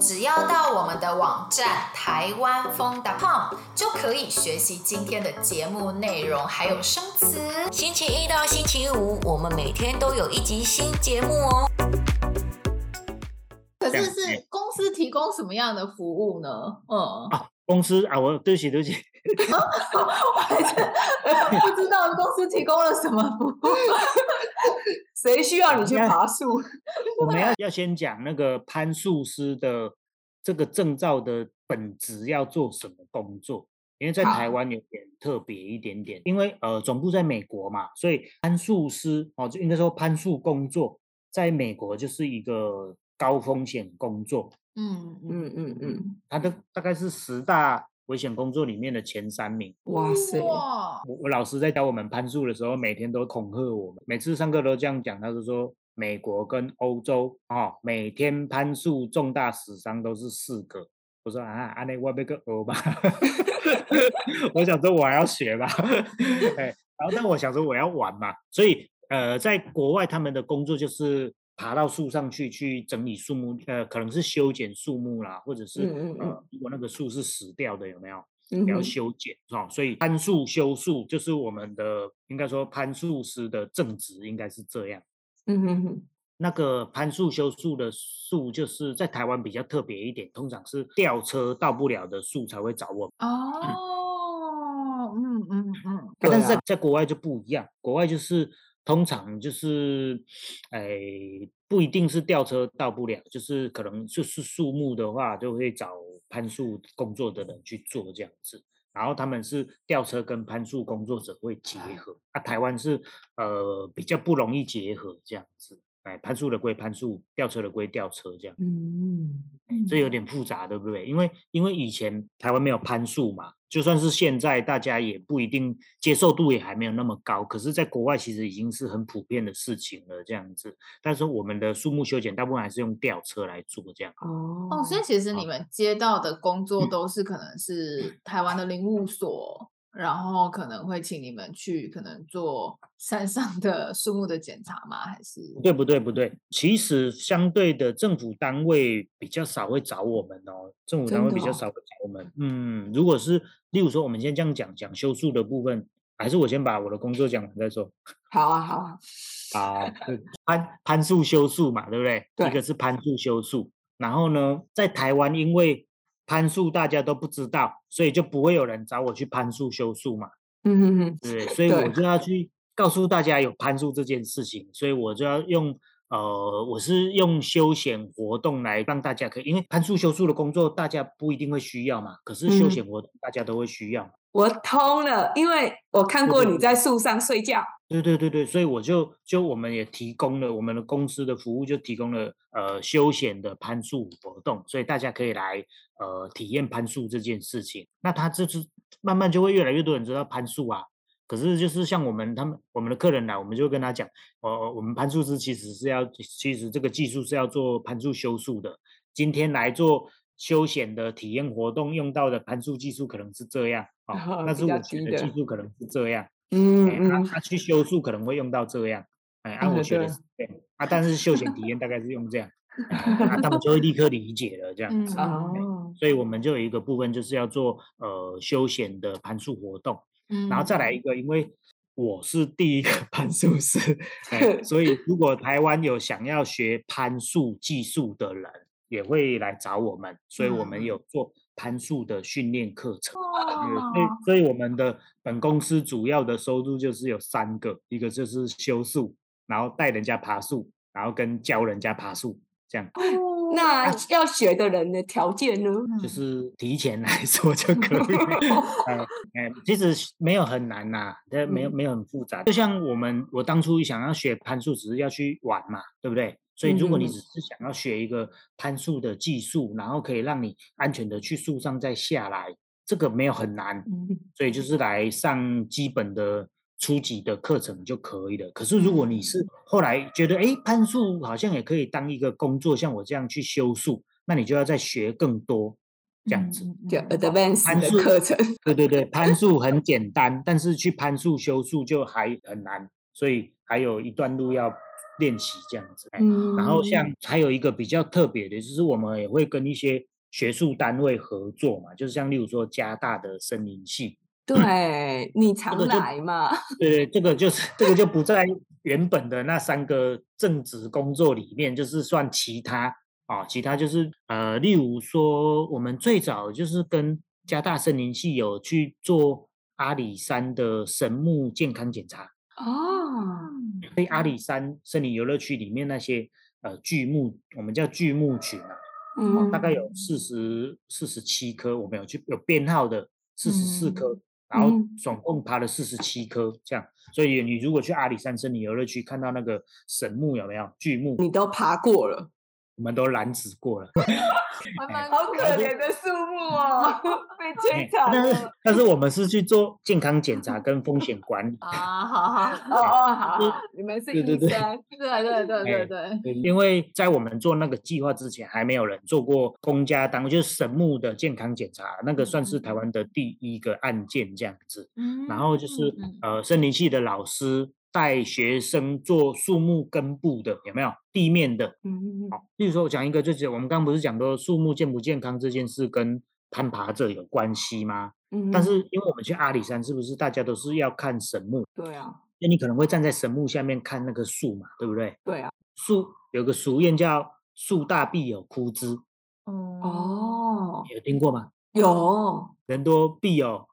只要到我们的网站台湾风 .com 就可以学习今天的节目内容，还有生词。星期一到星期五，我们每天都有一集新节目哦。可是是公司提供什么样的服务呢？嗯，啊，公司啊，我对不起对不起，我还是不知道公司提供了什么服务。谁需要你去爬树？我们要要先讲那个攀树师的这个证照的本质要做什么工作，因为在台湾有点特别一点点，因为呃总部在美国嘛，所以攀树师哦，就应该说攀树工作在美国就是一个高风险工作。嗯嗯嗯嗯，它的大概是十大。危险工作里面的前三名，哇塞！我我老师在教我们攀树的时候，每天都恐吓我们，每次上课都这样讲。他就说，美国跟欧洲啊、哦，每天攀树重大死伤都是四个。我说啊，安内我要个欧吧。我想说我还要学吧，然后但我想说我要玩嘛，所以呃，在国外他们的工作就是。爬到树上去去整理树木，呃，可能是修剪树木啦，或者是嗯嗯呃，如果那个树是死掉的，有没有？嗯、要修剪是吧？所以攀树修树就是我们的，应该说攀树师的正职应该是这样。嗯哼哼，那个攀树修树的树，就是在台湾比较特别一点，通常是吊车到不了的树才会找我们。哦，嗯嗯嗯，但是在在国外就不一样，国外就是。通常就是，哎，不一定是吊车到不了，就是可能就是树木的话，就会找攀树工作的人去做这样子。然后他们是吊车跟攀树工作者会结合，啊，台湾是呃比较不容易结合这样子。哎，攀树的归攀树，吊车的归吊车，这样。嗯，这有点复杂，对不对？因为因为以前台湾没有攀树嘛，就算是现在，大家也不一定接受度也还没有那么高。可是，在国外其实已经是很普遍的事情了，这样子。但是我们的树木修剪大部分还是用吊车来做这样。哦哦，所以其实你们接到的工作都是可能是台湾的林务所。然后可能会请你们去，可能做 山上的树木的检查吗？还是？不对不对不对，其实相对的政府单位比较少会找我们哦，政府单位比较少会找我们。哦、嗯，如果是例如说，我们先这样讲讲修树的部分，还是我先把我的工作讲完再说。好 啊好啊，好，攀攀树修树嘛，对不对？对，一个是攀树修树，然后呢，在台湾因为。攀树大家都不知道，所以就不会有人找我去攀树修树嘛。嗯哼哼，对，所以我就要去告诉大家有攀树这件事情，所以我就要用呃，我是用休闲活动来让大家可以，因为攀树修树的工作大家不一定会需要嘛，可是休闲活动大家都会需要。我通了，因为我看过你在树上睡觉。对对对对，所以我就就我们也提供了我们的公司的服务，就提供了呃休闲的攀树活动，所以大家可以来呃体验攀树这件事情。那他就是慢慢就会越来越多人知道攀树啊。可是就是像我们他们我们的客人来，我们就会跟他讲，呃，我们攀树师其实是要其实这个技术是要做攀树修树的。今天来做休闲的体验活动用到的攀树技术可能是这样啊，哦、那是我学的技术可能是这样。嗯，他、嗯、他、啊、去修树可能会用到这样，哎，按、啊、我觉得是这样啊，但是休闲体验大概是用这样，啊，他们就会立刻理解了这样子。哦，所以我们就有一个部分就是要做呃休闲的攀树活动，嗯，然后再来一个，因为我是第一个 攀树师，哎，所以如果台湾有想要学攀树技术的人，也会来找我们，所以我们有做。攀树的训练课程，所以所以我们的本公司主要的收入就是有三个，一个就是修树，然后带人家爬树，然后跟教人家爬树，这样。那要学的人的条件呢？就是提前来说就可以。哎 哎，其实没有很难呐，没有没有很复杂。就像我们我当初想要学攀树，只是要去玩嘛，对不对？所以，如果你只是想要学一个攀树的技术，然后可以让你安全的去树上再下来，这个没有很难。所以就是来上基本的初级的课程就可以了。可是，如果你是后来觉得，哎，攀树好像也可以当一个工作，像我这样去修树，那你就要再学更多这样子。就 advanced 的课程。对对对，攀树很 简单，但是去攀树修树就还很难，所以还有一段路要练习这样子。嗯，然后像还有一个比较特别的，就是我们也会跟一些学术单位合作嘛，就是像例如说加大的森林系，对你常来嘛？对对，这个就是这个就不在原本的那三个正职工作里面，就是算其他啊，其他就是呃，例如说我们最早就是跟加大森林系有去做阿里山的神木健康检查哦，所以阿里山森林游乐区里面那些呃巨木，我们叫巨木群啊，嗯，大概有四十四十七棵，我们有去有编号的四十四棵。嗯然后总共爬了四十七棵，这样，所以你如果去阿里山森林游乐区看到那个神木有没有？巨木，你都爬过了，我们都拦止过了。好可怜的树木哦，被摧残了。但是但是我们是去做健康检查跟风险管理 啊，好好哦哦好，你们是医生，对对对对对。因为在我们做那个计划之前，还没有人做过公家单位就是神木的健康检查，那个算是台湾的第一个案件这样子。然后就是呃森林系的老师。带学生做树木根部的有没有地面的？嗯嗯好，例如说，我讲一个，就是我们刚刚不是讲说树木健不健康这件事跟攀爬者有关系吗？嗯。但是因为我们去阿里山，是不是大家都是要看神木？对啊。那你可能会站在神木下面看那个树嘛，对不对？对啊。树有个俗谚叫“树大必有枯枝”。哦。有听过吗？有。人多必有。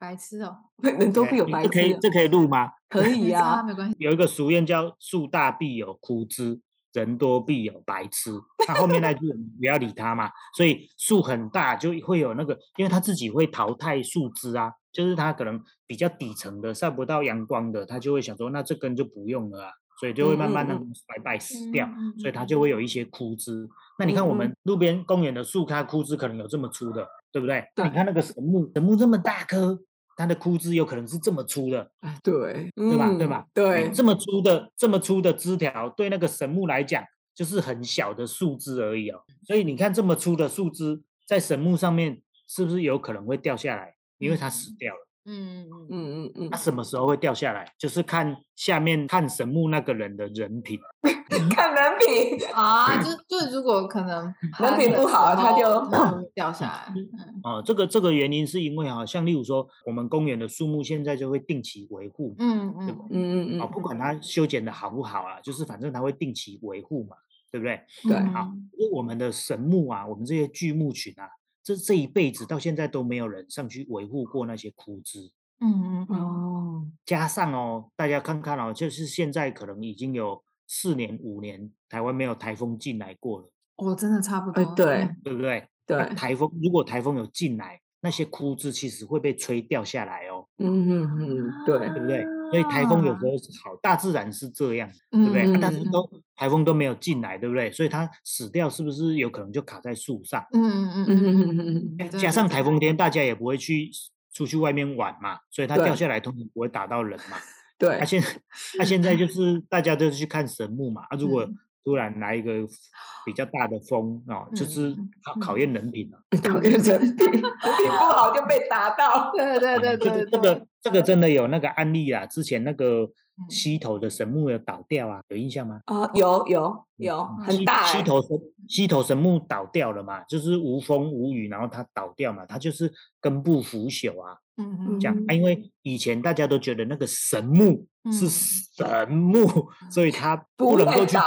白痴哦，人都必有白痴。这可以这可以录吗？可以啊，没关系。有一个俗谚叫“树大必有枯枝，人多必有白痴”。他后面那句不要理他嘛。所以树很大就会有那个，因为他自己会淘汰树枝啊，就是他可能比较底层的晒不到阳光的，他就会想说，那这根就不用了啊，所以就会慢慢的衰败死掉，所以它就会有一些枯枝。那你看我们路边公园的树，它枯枝可能有这么粗的，对不对？那你看那个神木，神木这么大棵。它的枯枝有可能是这么粗的，对，对吧？对吧？对，这么粗的这么粗的枝条，对那个神木来讲就是很小的树枝而已哦。所以你看这么粗的树枝在神木上面，是不是有可能会掉下来？因为它死掉了。嗯嗯嗯嗯嗯，它什么时候会掉下来？就是看下面看神木那个人的人品，看人品啊，就就如果可能 人品不好，他就掉下来。哦，这个这个原因是因为啊，像例如说我们公园的树木现在就会定期维护，嗯嗯，嗯嗯嗯，啊，不管它修剪的好不好啊，就是反正它会定期维护嘛，对不对？对，好，因为我们的神木啊，我们这些巨木群啊。这这一辈子到现在都没有人上去维护过那些枯枝，嗯嗯哦，加上哦，大家看看哦，就是现在可能已经有四年五年，台湾没有台风进来过了，哦，真的差不多，对对不对？对，台风如果台风有进来，那些枯枝其实会被吹掉下来哦，嗯嗯嗯，对，对不对？所以台风有时候是好，大自然是这样，对不对？但是都台风都没有进来，对不对？所以它死掉是不是有可能就卡在树上？嗯嗯嗯嗯嗯嗯。加上台风天，大家也不会去出去外面玩嘛，所以它掉下来通常不会打到人嘛。对。他现 他现在就是大家都去看神木嘛，啊，如果突然来一个比较大的风哦，就是考考验人品了，考验人品，人品不好就被打到。对对对对，这个。这个真的有那个案例啊，之前那个溪头的神木有倒掉啊，有印象吗？啊，有有有，很大。溪头神溪头神木倒掉了嘛，就是无风无雨，然后它倒掉嘛，它就是根部腐朽啊。嗯嗯。这样啊，因为以前大家都觉得那个神木是神木，所以它不能够去捡。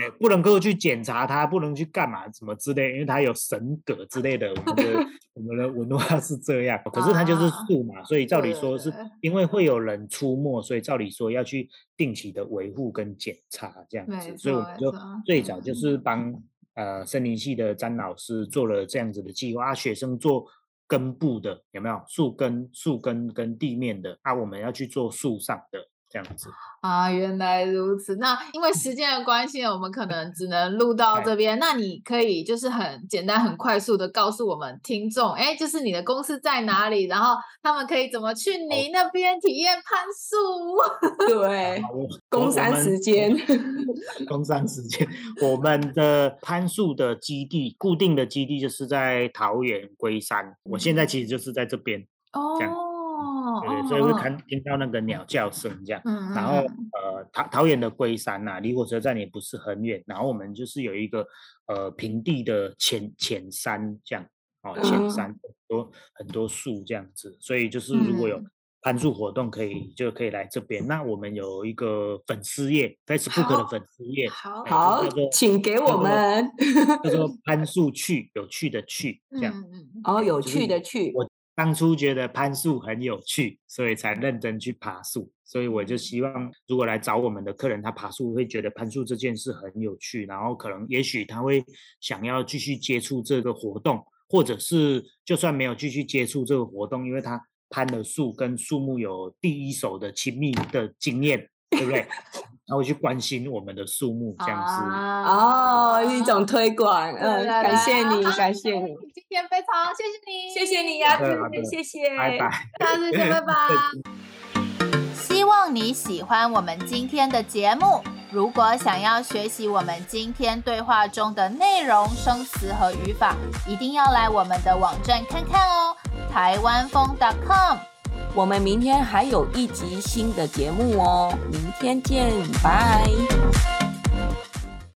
哎，不能够去检查它，不能去干嘛，什么之类，因为它有神格之类的。我们的 我们的文化是这样，可是它就是树嘛，所以照理说是因为会有人出没，所以照理说要去定期的维护跟检查这样子。所以我们就最早就是帮呃森林系的詹老师做了这样子的计划啊，学生做根部的有没有树根、树根跟地面的啊，我们要去做树上的。这样子啊，原来如此。那因为时间的关系，我们可能只能录到这边。那你可以就是很简单、很快速的告诉我们听众，哎，就是你的公司在哪里，然后他们可以怎么去你那边体验攀树？对，工商时间，工商时间，我们的攀树的基地，固定的基地就是在桃园龟山。我现在其实就是在这边。哦。哦，对，所以会看听到那个鸟叫声这样。嗯，然后呃，桃桃园的龟山呐、啊，离火车站也不是很远。然后我们就是有一个呃平地的浅浅山这样，哦，浅山很多很多树这样子，所以就是如果有。攀树活动可以就可以来这边。那我们有一个粉丝页，Facebook 的粉丝页，好，好，请给我们叫做 攀树去，有趣的去，这样。哦，有趣的去。我当初觉得攀树很有趣，所以才认真去爬树。所以我就希望，如果来找我们的客人，他爬树会觉得攀树这件事很有趣，然后可能也许他会想要继续接触这个活动，或者是就算没有继续接触这个活动，因为他。攀了树，跟树木有第一手的亲密的经验，对不对？他会去关心我们的树木，这样子哦，一种推广。嗯，感谢你，感谢你，今天非常谢谢你，谢谢你呀，谢谢，拜拜，下次见，拜拜。希望你喜欢我们今天的节目。如果想要学习我们今天对话中的内容、生词和语法，一定要来我们的网站看看哦。台湾风 .com，我们明天还有一集新的节目哦，明天见，拜。